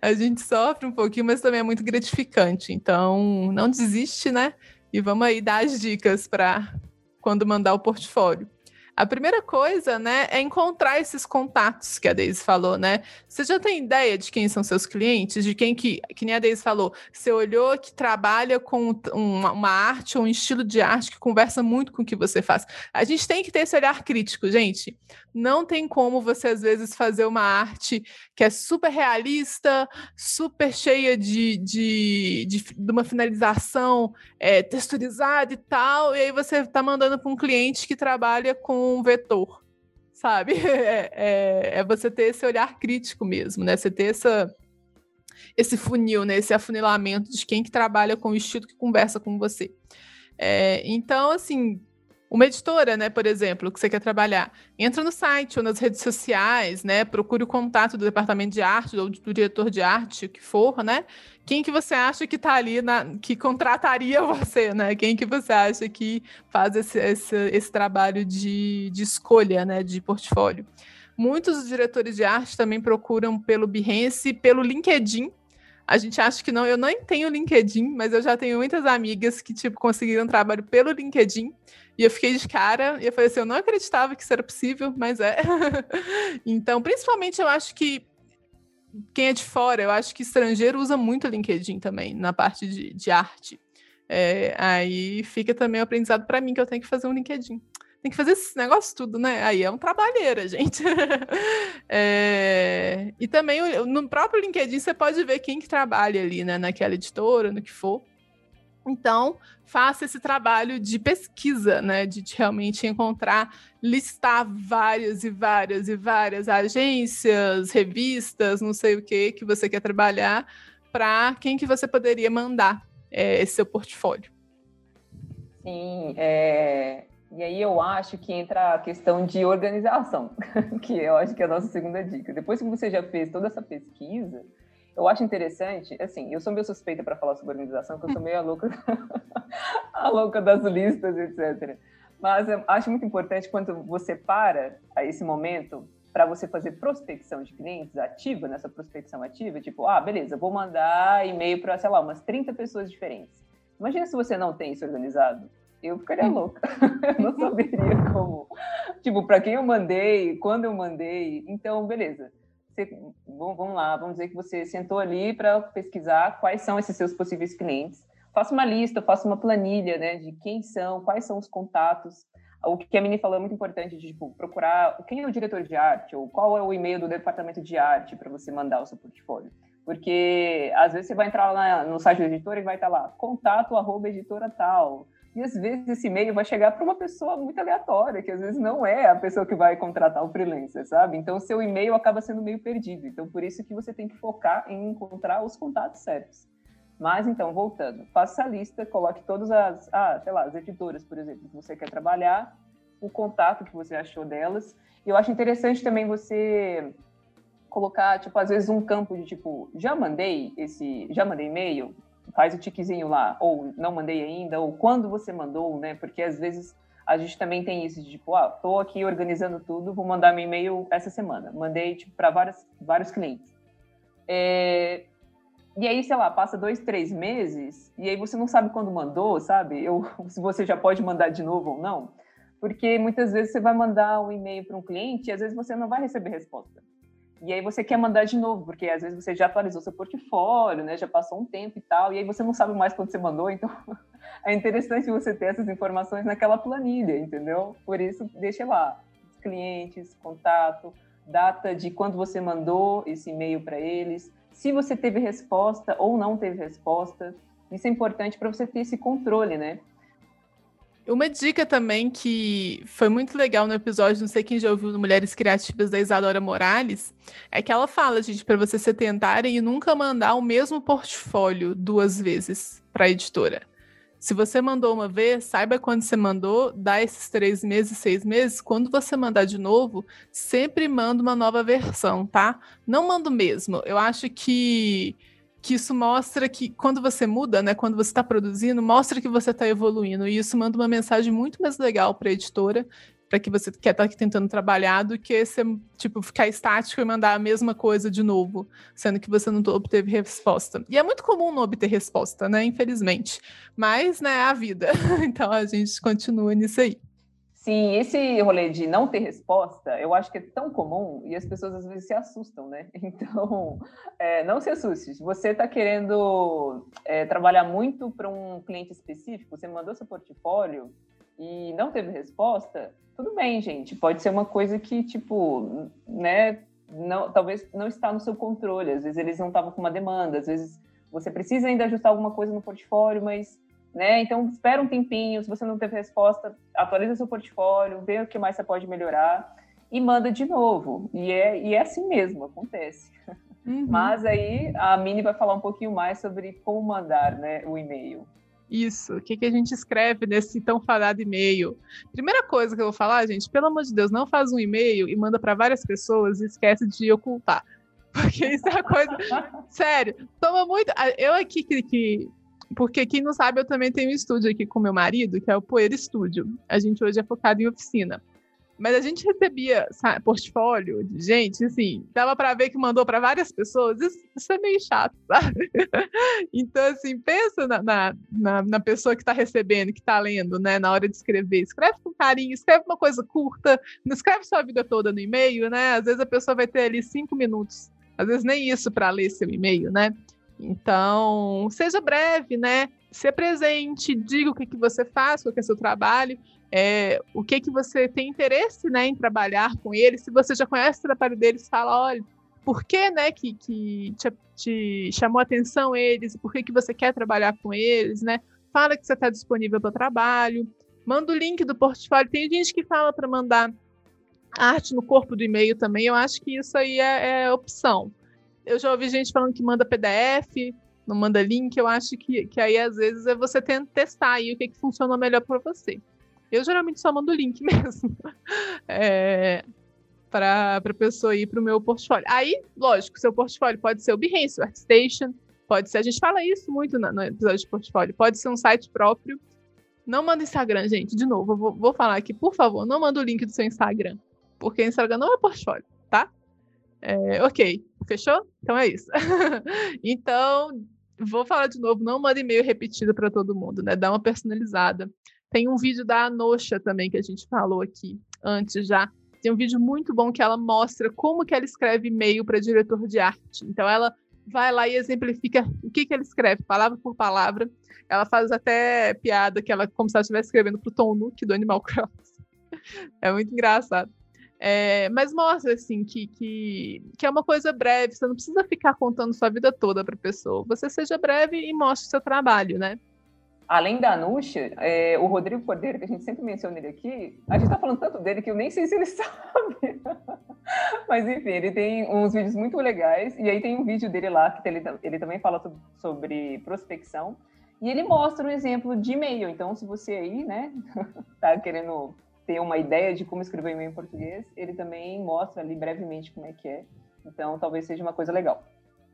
A gente sofre um pouquinho, mas também é muito gratificante. Então, não desiste, né? E vamos aí dar as dicas para quando mandar o portfólio. A primeira coisa, né, é encontrar esses contatos que a Deise falou, né? Você já tem ideia de quem são seus clientes, de quem que, que nem a Deise falou, você olhou que trabalha com uma, uma arte ou um estilo de arte que conversa muito com o que você faz. A gente tem que ter esse olhar crítico, gente. Não tem como você, às vezes, fazer uma arte que é super realista, super cheia de, de, de, de uma finalização é, texturizada e tal, e aí você está mandando para um cliente que trabalha com um vetor, sabe? É, é, é, você ter esse olhar crítico mesmo, né? Você ter essa, esse funil, né? Esse afunilamento de quem que trabalha com o estilo que conversa com você. É, então, assim, uma editora, né, por exemplo, que você quer trabalhar, entra no site ou nas redes sociais, né, procure o contato do departamento de arte ou do diretor de arte, o que for, né? Quem que você acha que está ali, na, que contrataria você, né? Quem que você acha que faz esse, esse, esse trabalho de, de escolha, né, de portfólio? Muitos diretores de arte também procuram pelo Behance, pelo LinkedIn, a gente acha que não, eu nem tenho LinkedIn, mas eu já tenho muitas amigas que, tipo, conseguiram trabalho pelo LinkedIn. E eu fiquei de cara e eu falei assim, eu não acreditava que isso era possível, mas é. então, principalmente eu acho que quem é de fora, eu acho que estrangeiro usa muito o LinkedIn também, na parte de, de arte. É, aí fica também o aprendizado para mim que eu tenho que fazer um LinkedIn. tem que fazer esse negócio tudo, né? Aí é um trabalheira, gente. é... E também no próprio LinkedIn você pode ver quem que trabalha ali, né? Naquela editora, no que for. Então, faça esse trabalho de pesquisa, né? De realmente encontrar, listar várias e várias e várias agências, revistas, não sei o que, que você quer trabalhar, para quem que você poderia mandar é, esse seu portfólio. Sim, é... e aí eu acho que entra a questão de organização, que eu acho que é a nossa segunda dica. Depois que você já fez toda essa pesquisa, eu acho interessante, assim, eu sou meio suspeita para falar sobre organização, porque eu sou meio a louca, a louca das listas, etc. Mas eu acho muito importante quando você para a esse momento para você fazer prospecção de clientes ativa, nessa prospecção ativa, tipo, ah, beleza, vou mandar e-mail para, sei lá, umas 30 pessoas diferentes. Imagina se você não tem isso organizado. Eu ficaria hum. louca. eu não saberia como. Tipo, para quem eu mandei, quando eu mandei. Então, beleza você, vamos lá, vamos dizer que você sentou ali para pesquisar quais são esses seus possíveis clientes. Faça uma lista, faça uma planilha, né, de quem são, quais são os contatos. O que a Mini falou é muito importante, de tipo, procurar quem é o diretor de arte ou qual é o e-mail do departamento de arte para você mandar o seu portfólio. Porque às vezes você vai entrar lá no site da editora e vai estar lá, contato arroba editora tal e às vezes esse e-mail vai chegar para uma pessoa muito aleatória, que às vezes não é a pessoa que vai contratar o freelancer, sabe? Então seu e-mail acaba sendo meio perdido. Então por isso que você tem que focar em encontrar os contatos certos. Mas então, voltando, faça a lista, coloque todas as, ah, sei lá, as editoras, por exemplo, que você quer trabalhar, o contato que você achou delas. Eu acho interessante também você colocar, tipo, às vezes um campo de tipo, já mandei esse, já mandei e-mail, faz o tiquezinho lá, ou não mandei ainda, ou quando você mandou, né? Porque às vezes a gente também tem isso de tipo, ah, tô aqui organizando tudo, vou mandar meu e-mail essa semana. Mandei tipo para vários vários clientes. É... E aí, sei lá, passa dois, três meses e aí você não sabe quando mandou, sabe? Eu, se você já pode mandar de novo ou não. Porque muitas vezes você vai mandar um e-mail para um cliente e às vezes você não vai receber resposta. E aí você quer mandar de novo, porque às vezes você já atualizou seu portfólio, né? Já passou um tempo e tal, e aí você não sabe mais quando você mandou, então é interessante você ter essas informações naquela planilha, entendeu? Por isso, deixa lá clientes, contato, data de quando você mandou esse e-mail para eles, se você teve resposta ou não teve resposta. Isso é importante para você ter esse controle, né? Uma dica também que foi muito legal no episódio, não sei quem já ouviu Mulheres Criativas da Isadora Morales, é que ela fala, gente, para vocês se tentarem e nunca mandar o mesmo portfólio duas vezes para a editora. Se você mandou uma vez, saiba quando você mandou, dá esses três meses, seis meses. Quando você mandar de novo, sempre manda uma nova versão, tá? Não manda o mesmo. Eu acho que que isso mostra que quando você muda, né, quando você está produzindo, mostra que você está evoluindo e isso manda uma mensagem muito mais legal para a editora, para que você quer estar tá tentando trabalhar, do que você tipo ficar estático e mandar a mesma coisa de novo, sendo que você não obteve resposta. E é muito comum não obter resposta, né, infelizmente. Mas, né, é a vida. então a gente continua nisso aí. Sim, esse rolê de não ter resposta, eu acho que é tão comum e as pessoas às vezes se assustam, né? Então, é, não se assuste. Se você está querendo é, trabalhar muito para um cliente específico, você mandou seu portfólio e não teve resposta, tudo bem, gente. Pode ser uma coisa que, tipo, né, não, talvez não está no seu controle. Às vezes eles não estavam com uma demanda, às vezes você precisa ainda ajustar alguma coisa no portfólio, mas né? Então, espera um tempinho, se você não teve resposta, atualiza seu portfólio, vê o que mais você pode melhorar e manda de novo. E é, e é assim mesmo, acontece. Uhum. Mas aí a Mini vai falar um pouquinho mais sobre como mandar né, o e-mail. Isso, o que, que a gente escreve nesse tão falado e-mail? Primeira coisa que eu vou falar, gente, pelo amor de Deus, não faz um e-mail e manda para várias pessoas e esquece de ocultar. Porque isso é uma coisa. Sério, toma muito. Eu aqui que, que porque quem não sabe, eu também tenho um estúdio aqui com meu marido, que é o Poeira Estúdio. A gente hoje é focado em oficina. Mas a gente recebia sabe, portfólio de gente, assim, dava para ver que mandou para várias pessoas. Isso, isso, é meio chato, sabe? então, assim, pensa na, na, na, pessoa que está recebendo, que está lendo, né, na hora de escrever. Escreve com carinho, escreve uma coisa curta, não escreve sua vida toda no e-mail, né? Às vezes a pessoa vai ter ali cinco minutos, às vezes nem isso para ler seu e-mail, né? Então, seja breve, né? Se presente, diga o que, que você faz, qual que é seu trabalho, é, o que que você tem interesse né, em trabalhar com eles. Se você já conhece o trabalho deles, fala, olha, por que, né, que, que te, te chamou a atenção eles, por que, que você quer trabalhar com eles, né? Fala que você está disponível para o trabalho, manda o link do portfólio. Tem gente que fala para mandar arte no corpo do e-mail também, eu acho que isso aí é, é, opção. Eu já ouvi gente falando que manda PDF, não manda link, eu acho que, que aí às vezes é você testar aí o que, que funciona melhor para você. Eu geralmente só mando link mesmo. É, para a pessoa ir para o meu portfólio. Aí, lógico, seu portfólio pode ser o Behance, o ArtStation, pode ser, a gente fala isso muito no, no, episódio de portfólio, pode ser um site próprio. Não manda Instagram, gente, de novo, vou, vou falar aqui, por favor, não manda o link do seu Instagram, porque Instagram não é portfólio, tá? É, ok, fechou? Então é isso. então, vou falar de novo, não manda e-mail repetido para todo mundo, né? Dá uma personalizada. Tem um vídeo da Anosha também que a gente falou aqui antes já, tem um vídeo muito bom que ela mostra como que ela escreve e-mail para diretor de arte. Então ela vai lá e exemplifica o que que ela escreve, palavra por palavra. Ela faz até piada que ela como se ela estivesse escrevendo para o Tom Nook do Animal Crossing. É muito engraçado. É, mas mostra assim que, que, que é uma coisa breve, você não precisa ficar contando sua vida toda para a pessoa. Você seja breve e mostre o seu trabalho, né? além da Nuxa, é, o Rodrigo Cordeiro, que a gente sempre menciona ele aqui, a gente está falando tanto dele que eu nem sei se ele sabe. Mas enfim, ele tem uns vídeos muito legais, e aí tem um vídeo dele lá que ele, ele também fala sobre prospecção, e ele mostra um exemplo de e-mail. Então, se você aí, né, tá querendo ter uma ideia de como escrever e-mail em português, ele também mostra ali brevemente como é que é. Então, talvez seja uma coisa legal.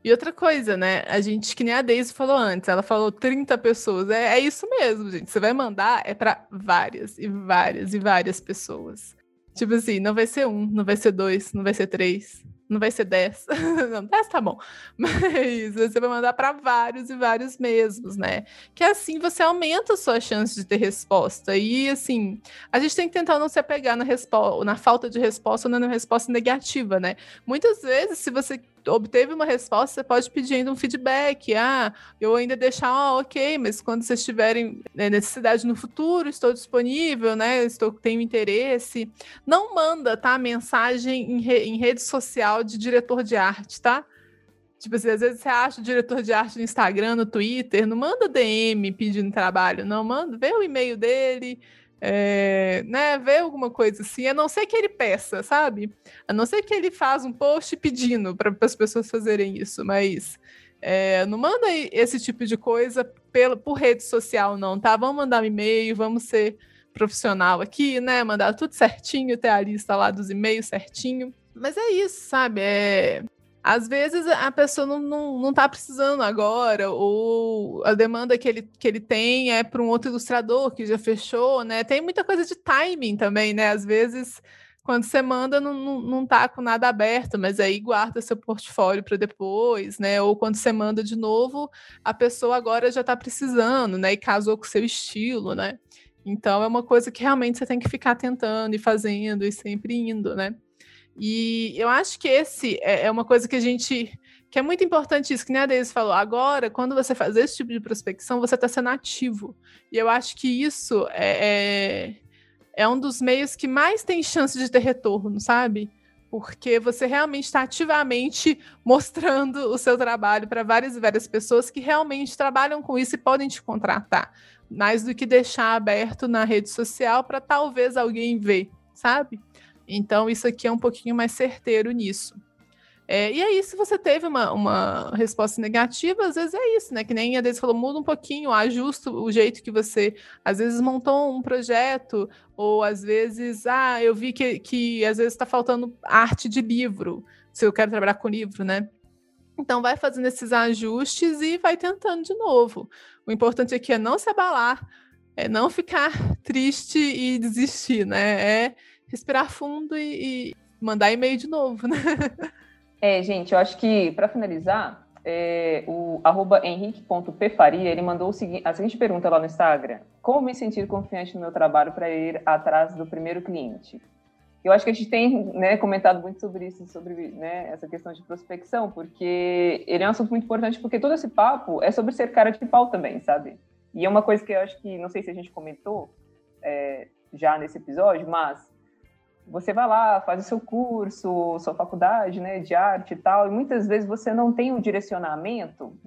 E outra coisa, né? A gente, que nem a Daisy falou antes, ela falou 30 pessoas. É, é isso mesmo, gente. Você vai mandar é para várias e várias e várias pessoas. Tipo assim, não vai ser um, não vai ser dois, não vai ser três, não vai ser 10. não, 10 tá bom. Mas você vai mandar para vários e vários mesmos, né? Que assim você aumenta a sua chance de ter resposta. E assim, a gente tem que tentar não se apegar na, na falta de resposta ou na resposta negativa, né? Muitas vezes, se você obteve uma resposta, você pode pedir ainda um feedback. Ah, eu ainda deixar, ah, ok, mas quando vocês tiverem né, necessidade no futuro, estou disponível, né? Estou, tenho interesse. Não manda, tá? Mensagem em, re, em rede social de diretor de arte, tá? Tipo assim, às vezes você acha o diretor de arte no Instagram, no Twitter, não manda DM pedindo trabalho, não, manda, vê o e-mail dele, é, né, ver alguma coisa assim, a não ser que ele peça, sabe? A não ser que ele faz um post pedindo para as pessoas fazerem isso, mas é, não manda esse tipo de coisa pela, por rede social, não, tá? Vamos mandar um e-mail, vamos ser profissional aqui, né? Mandar tudo certinho, ter a lista lá dos e-mails certinho. Mas é isso, sabe? É, às vezes a pessoa não, não, não tá precisando agora, ou a demanda que ele, que ele tem é para um outro ilustrador que já fechou, né? Tem muita coisa de timing também, né? Às vezes, quando você manda, não, não, não tá com nada aberto, mas aí guarda seu portfólio para depois, né? Ou quando você manda de novo, a pessoa agora já está precisando, né? E casou com o seu estilo, né? Então é uma coisa que realmente você tem que ficar tentando e fazendo e sempre indo, né? E eu acho que esse é, é uma coisa que a gente que é muito importante isso, que nem a Deise falou. Agora, quando você faz esse tipo de prospecção, você está sendo ativo. E eu acho que isso é, é, é, um dos meios que mais tem chance de ter retorno, sabe? Porque você realmente está ativamente mostrando o seu trabalho para várias e várias pessoas que realmente trabalham com isso e podem te contratar. Mais do que deixar aberto na rede social para talvez alguém ver, sabe? Então, isso aqui é um pouquinho mais certeiro nisso. É, e aí, se você teve uma, uma resposta negativa, às vezes é isso, né? Que nem a Deise falou, muda um pouquinho, ajusta o jeito que você, às vezes, montou um projeto, ou às vezes, ah, eu vi que, que às vezes está faltando arte de livro, se eu quero trabalhar com livro, né? Então, vai fazendo esses ajustes e vai tentando de novo. O importante aqui é não se abalar, é não ficar triste e desistir, né? É respirar fundo e, e mandar e-mail de novo, né? É, gente, eu acho que para finalizar, é, o arroba henrique.pfaria, ele mandou a seguinte pergunta lá no Instagram. Como me sentir confiante no meu trabalho para ir atrás do primeiro cliente? Eu acho que a gente tem né, comentado muito sobre isso, sobre né, essa questão de prospecção, porque ele é um assunto muito importante, porque todo esse papo é sobre ser cara de pau também, sabe? E é uma coisa que eu acho que, não sei se a gente comentou é, já nesse episódio, mas você vai lá, faz o seu curso, sua faculdade né, de arte e tal, e muitas vezes você não tem um direcionamento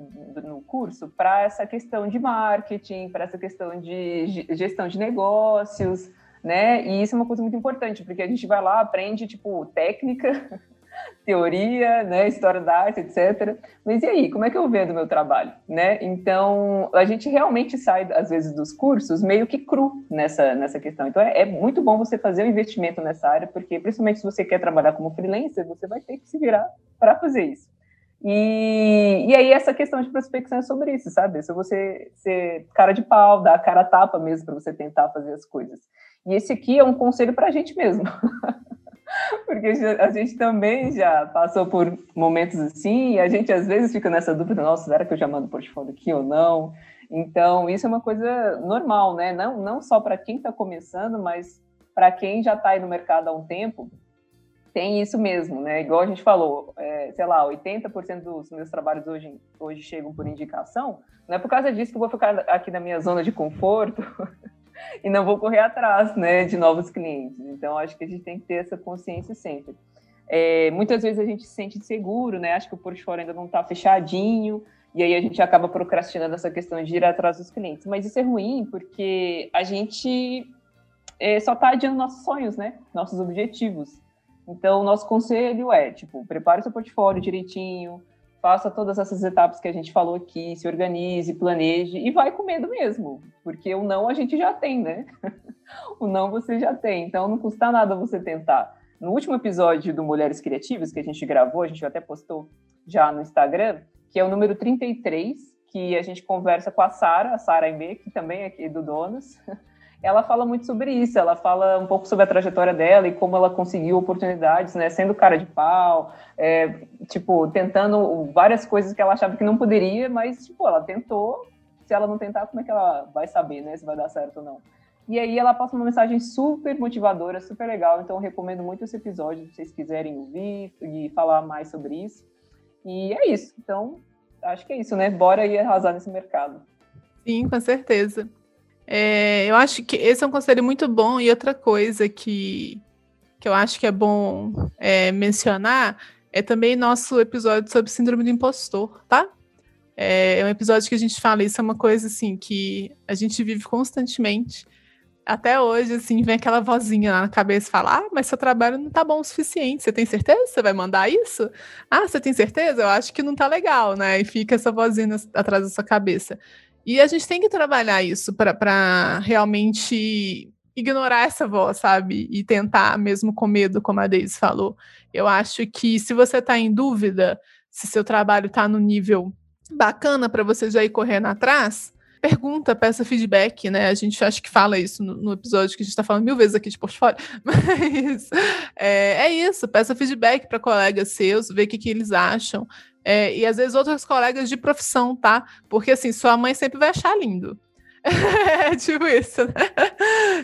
no curso para essa questão de marketing, para essa questão de gestão de negócios, né? E isso é uma coisa muito importante, porque a gente vai lá, aprende, tipo, técnica, teoria, né, história da arte, etc. Mas e aí, como é que eu vendo meu trabalho, né? Então, a gente realmente sai às vezes dos cursos meio que cru nessa nessa questão. Então, é, é muito bom você fazer um investimento nessa área, porque principalmente se você quer trabalhar como freelancer, você vai ter que se virar para fazer isso. E, e aí essa questão de prospecção é sobre isso, sabe? Se você ser cara de pau, dar a cara tapa mesmo para você tentar fazer as coisas. E esse aqui é um conselho para a gente mesmo. Porque a gente também já passou por momentos assim, e a gente às vezes fica nessa dúvida, nossa, será que eu já mando portfólio aqui ou não? Então, isso é uma coisa normal, né? Não, não só para quem está começando, mas para quem já está aí no mercado há um tempo, tem isso mesmo, né? Igual a gente falou, é, sei lá, 80% dos meus trabalhos hoje, hoje chegam por indicação. Não é por causa disso que eu vou ficar aqui na minha zona de conforto e não vou correr atrás né, de novos clientes. Então, acho que a gente tem que ter essa consciência sempre. É, muitas vezes a gente se sente inseguro, né? Acho que o portfólio ainda não está fechadinho, e aí a gente acaba procrastinando essa questão de ir atrás dos clientes. Mas isso é ruim porque a gente é, só está adiando nossos sonhos, né? Nossos objetivos. Então, nosso conselho é, tipo, prepare seu portfólio direitinho, faça todas essas etapas que a gente falou aqui, se organize, planeje e vai com medo mesmo, porque o não a gente já tem, né? o não você já tem, então não custa nada você tentar. No último episódio do Mulheres Criativas que a gente gravou, a gente até postou já no Instagram, que é o número 33, que a gente conversa com a Sara, a Sara Aimee, que também é aqui do Donos. ela fala muito sobre isso, ela fala um pouco sobre a trajetória dela e como ela conseguiu oportunidades, né, sendo cara de pau, é, tipo, tentando várias coisas que ela achava que não poderia, mas, tipo, ela tentou, se ela não tentar, como é que ela vai saber, né, se vai dar certo ou não? E aí ela passa uma mensagem super motivadora, super legal, então recomendo muito esse episódio, se vocês quiserem ouvir e falar mais sobre isso. E é isso, então, acho que é isso, né, bora ir arrasar nesse mercado. Sim, com certeza. É, eu acho que esse é um conselho muito bom. E outra coisa que, que eu acho que é bom é, mencionar é também nosso episódio sobre síndrome do impostor, tá? É, é um episódio que a gente fala, isso é uma coisa assim que a gente vive constantemente. Até hoje, assim, vem aquela vozinha lá na cabeça e fala: Ah, mas seu trabalho não tá bom o suficiente. Você tem certeza você vai mandar isso? Ah, você tem certeza? Eu acho que não tá legal, né? E fica essa vozinha atrás da sua cabeça. E a gente tem que trabalhar isso para realmente ignorar essa voz, sabe? E tentar, mesmo com medo, como a Deise falou. Eu acho que se você está em dúvida se seu trabalho está no nível bacana para você já ir correndo atrás, pergunta, peça feedback, né? A gente acha que fala isso no, no episódio que a gente está falando mil vezes aqui de portfólio, mas é, é isso, peça feedback para colegas seus, ver o que, que eles acham. É, e às vezes outros colegas de profissão, tá? Porque assim, sua mãe sempre vai achar lindo. é tipo isso, né?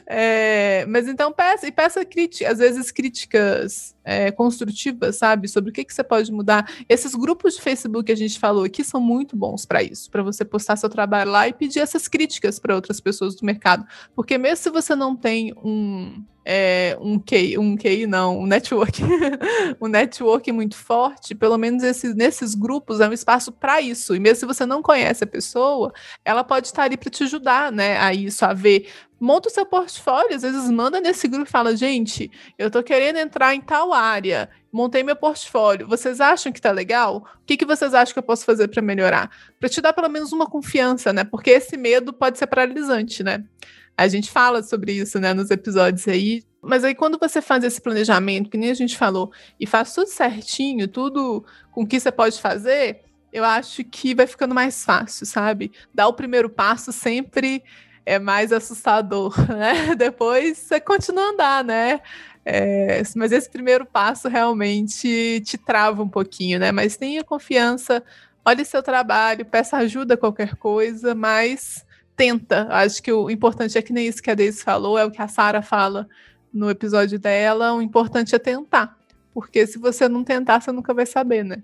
É, mas então peça, e peça crítica, às vezes críticas é, construtivas, sabe? Sobre o que, que você pode mudar. Esses grupos de Facebook que a gente falou aqui são muito bons para isso, para você postar seu trabalho lá e pedir essas críticas para outras pessoas do mercado. Porque mesmo se você não tem um, é, um QI, um QI não, um network, um network muito forte, pelo menos esse, nesses grupos é um espaço para isso. E mesmo se você não conhece a pessoa, ela pode estar ali para te ajudar, né, a isso, a ver. Monta o seu portfólio, às vezes manda nesse grupo e fala, gente, eu tô querendo entrar em tal área, montei meu portfólio, vocês acham que tá legal? O que, que vocês acham que eu posso fazer para melhorar? Para te dar pelo menos uma confiança, né? Porque esse medo pode ser paralisante, né? A gente fala sobre isso, né, nos episódios aí. Mas aí, quando você faz esse planejamento, que nem a gente falou, e faz tudo certinho, tudo com o que você pode fazer, eu acho que vai ficando mais fácil, sabe? Dar o primeiro passo sempre é mais assustador, né? Depois você continua a andar, né? É, mas esse primeiro passo realmente te trava um pouquinho, né? Mas tenha confiança, olhe seu trabalho, peça ajuda qualquer coisa, mas tenta. Acho que o importante é que nem isso que a Deise falou, é o que a Sara fala. no episódio dela, o importante é tentar. Porque se você não tentar, você nunca vai saber, né?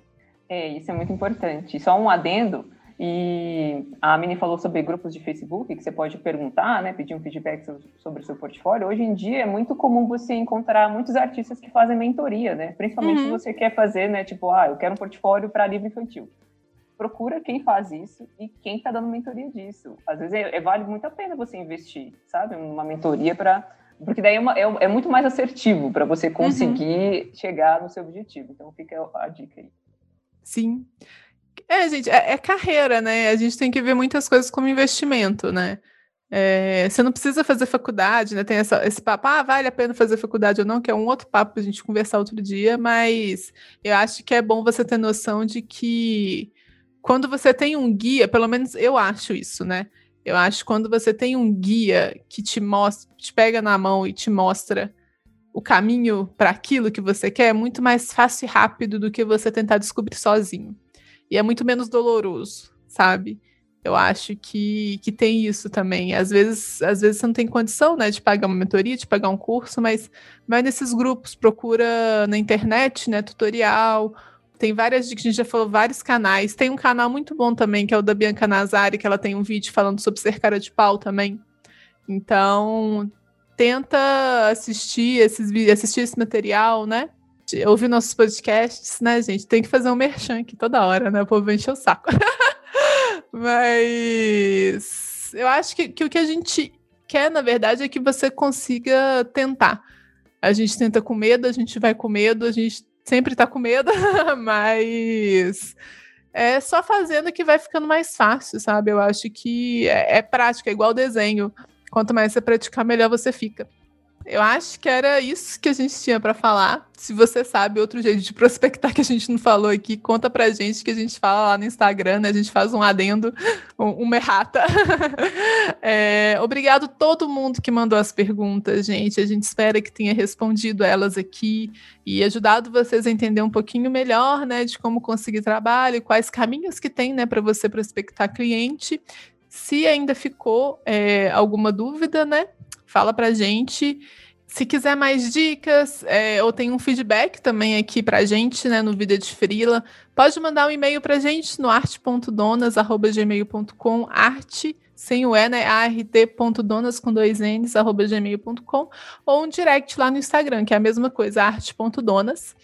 É, isso é muito importante. Só um adendo, e a Mini falou sobre grupos de Facebook, que você pode perguntar, né, pedir um feedback sobre o seu portfólio. Hoje em dia é muito comum você encontrar muitos artistas que fazem mentoria, né? Principalmente uhum. se você quer fazer, né, tipo, ah, eu quero um portfólio para livro infantil. Procura quem faz isso e quem está dando mentoria disso. Às vezes é, é, vale muito a pena você investir, sabe? Uma mentoria para porque daí é, uma, é, é, muito mais assertivo para você uhum. conseguir uhum. chegar no seu objetivo. Então fica a dica aí. Sim. É, gente, é, é, carreira, né? A gente tem que ver muitas coisas como investimento, né? É, você não precisa fazer faculdade, né? Tem essa, esse papo, ah, vale a pena fazer faculdade ou não, que é um outro papo para a gente conversar outro dia, mas eu acho que é bom você ter noção de que quando você tem um guia, pelo menos eu acho isso, né? Eu acho que quando você tem um guia que te mostra, te pega na mão e te mostra o caminho para aquilo que você quer, é muito mais fácil e rápido do que você tentar descobrir sozinho. E é muito menos doloroso, sabe? Eu acho que, que tem isso também. Às vezes, às vezes você não tem condição, né, de pagar uma mentoria, de pagar um curso, mas vai nesses grupos, procura na internet, né, tutorial. Tem várias dicas, a gente já falou vários canais. Tem um canal muito bom também, que é o da Bianca Nazari, que ela tem um vídeo falando sobre ser cara de pau também. Então, tenta assistir esses assistir esse material, né? ouvir nossos podcasts, né, gente? Tem que fazer um merchan aqui toda hora, né? O povo encher o saco. Mas eu acho que, que o que a gente quer, na verdade, é que você consiga tentar. A gente tenta com medo, a gente vai com medo, a gente sempre tá com medo, mas é só fazendo que vai ficando mais fácil, sabe? Eu acho que é, é prática, é igual desenho. Quanto mais você praticar, melhor você fica. Eu acho que era isso que a gente tinha para falar. Se você sabe outro jeito de prospectar que a gente não falou aqui, conta pra gente que a gente fala lá no Instagram, né? A gente faz um adendo, um, uma errata. é, obrigado todo mundo que mandou as perguntas, gente. A gente espera que tenha respondido elas aqui e ajudado vocês a entender um pouquinho melhor, né, de como conseguir trabalho, quais caminhos que tem, né, para você prospectar cliente. Se ainda ficou é, alguma dúvida, né? Fala pra gente. Se quiser mais dicas, é, ou tem um feedback também aqui pra gente, né, no Vida de Frila, pode mandar um e-mail pra gente no arte.donas.gmail.com, arte, sem o E, né, art.donas com dois N's, arroba gmail.com, ou um direct lá no Instagram, que é a mesma coisa, arte.donas.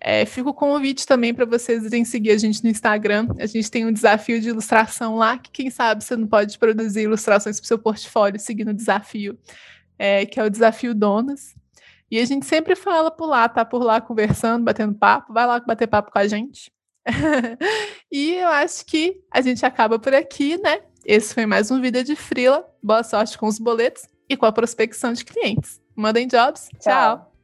É, fica o convite também para vocês irem seguir a gente no Instagram. A gente tem um desafio de ilustração lá, que quem sabe você não pode produzir ilustrações para o seu portfólio seguindo o desafio é, que é o Desafio Donas. E a gente sempre fala por lá, tá por lá conversando, batendo papo, vai lá bater papo com a gente. e eu acho que a gente acaba por aqui, né? Esse foi mais um vídeo de Frila. Boa sorte com os boletos e com a prospecção de clientes. Mandem jobs. Tchau. Tchau.